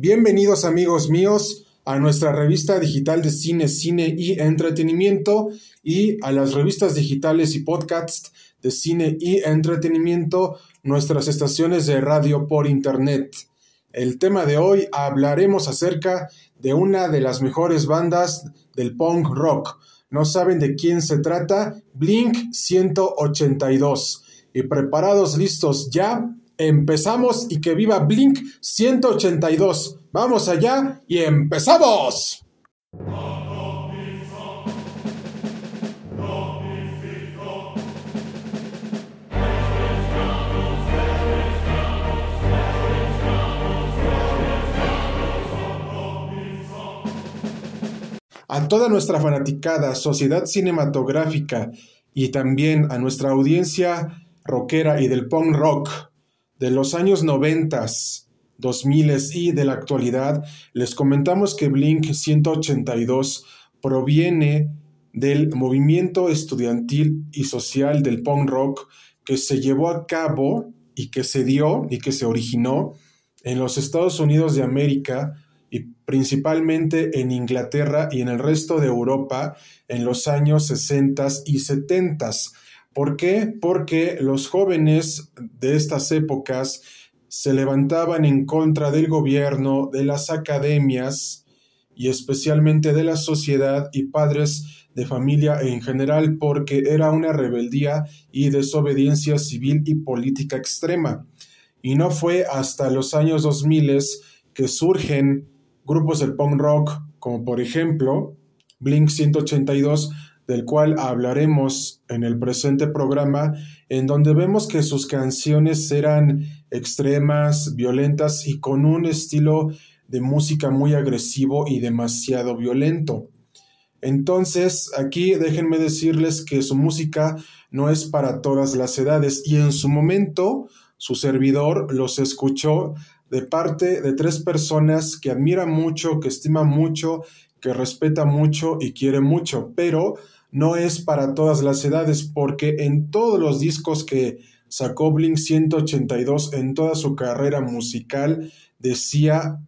Bienvenidos amigos míos a nuestra revista digital de cine, cine y entretenimiento y a las revistas digitales y podcasts de cine y entretenimiento, nuestras estaciones de radio por internet. El tema de hoy hablaremos acerca de una de las mejores bandas del punk rock. ¿No saben de quién se trata? Blink 182. Y preparados, listos ya, empezamos y que viva Blink 182. Vamos allá y empezamos. A toda nuestra fanaticada sociedad cinematográfica y también a nuestra audiencia rockera y del punk rock de los años noventas, dos miles y de la actualidad, les comentamos que Blink 182 proviene del movimiento estudiantil y social del punk rock que se llevó a cabo y que se dio y que se originó en los Estados Unidos de América y principalmente en Inglaterra y en el resto de Europa en los años 60 y 70. ¿Por qué? Porque los jóvenes de estas épocas se levantaban en contra del gobierno, de las academias y especialmente de la sociedad y padres de familia en general porque era una rebeldía y desobediencia civil y política extrema. Y no fue hasta los años 2000 que surgen grupos del punk rock, como por ejemplo Blink 182, del cual hablaremos en el presente programa, en donde vemos que sus canciones eran extremas, violentas y con un estilo de música muy agresivo y demasiado violento. Entonces, aquí déjenme decirles que su música no es para todas las edades y en su momento su servidor los escuchó de parte de tres personas que admira mucho, que estima mucho, que respeta mucho y quiere mucho, pero no es para todas las edades porque en todos los discos que sacó Blink 182 en toda su carrera musical decía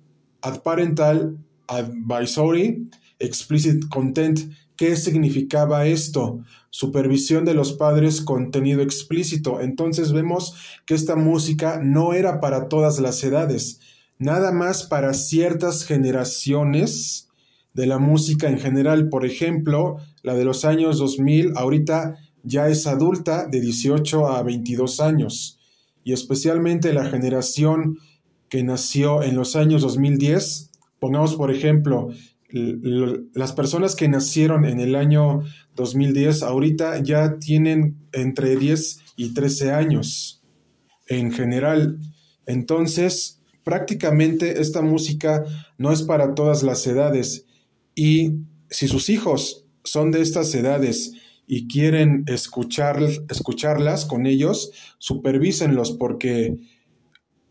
Ad Parental Advisory Explicit Content. ¿Qué significaba esto? Supervisión de los padres, contenido explícito. Entonces vemos que esta música no era para todas las edades, nada más para ciertas generaciones de la música en general. Por ejemplo, la de los años 2000, ahorita ya es adulta de 18 a 22 años. Y especialmente la generación que nació en los años 2010, pongamos por ejemplo las personas que nacieron en el año 2010 ahorita ya tienen entre 10 y 13 años en general. Entonces, prácticamente esta música no es para todas las edades y si sus hijos son de estas edades y quieren escuchar, escucharlas con ellos, supervísenlos porque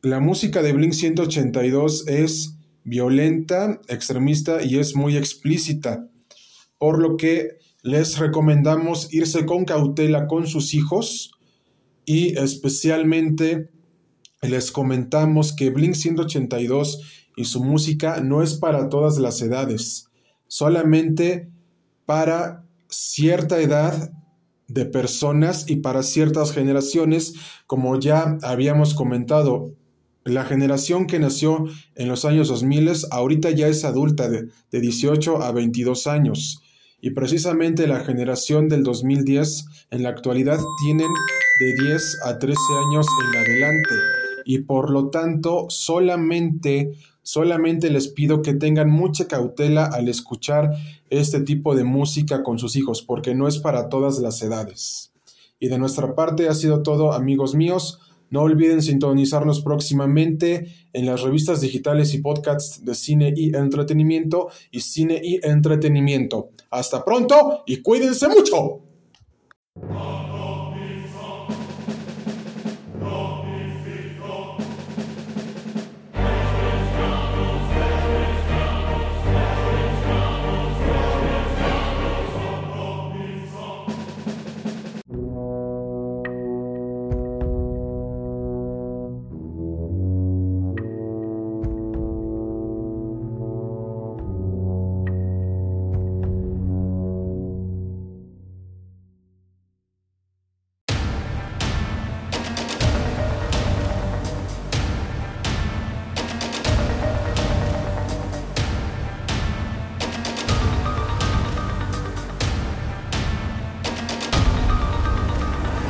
la música de Blink 182 es violenta, extremista y es muy explícita, por lo que les recomendamos irse con cautela con sus hijos y especialmente les comentamos que Blink 182 y su música no es para todas las edades, solamente para cierta edad de personas y para ciertas generaciones, como ya habíamos comentado la generación que nació en los años 2000 ahorita ya es adulta de, de 18 a 22 años. Y precisamente la generación del 2010 en la actualidad tienen de 10 a 13 años en adelante. Y por lo tanto, solamente, solamente les pido que tengan mucha cautela al escuchar este tipo de música con sus hijos, porque no es para todas las edades. Y de nuestra parte ha sido todo, amigos míos. No olviden sintonizarnos próximamente en las revistas digitales y podcasts de cine y entretenimiento y cine y entretenimiento. Hasta pronto y cuídense mucho.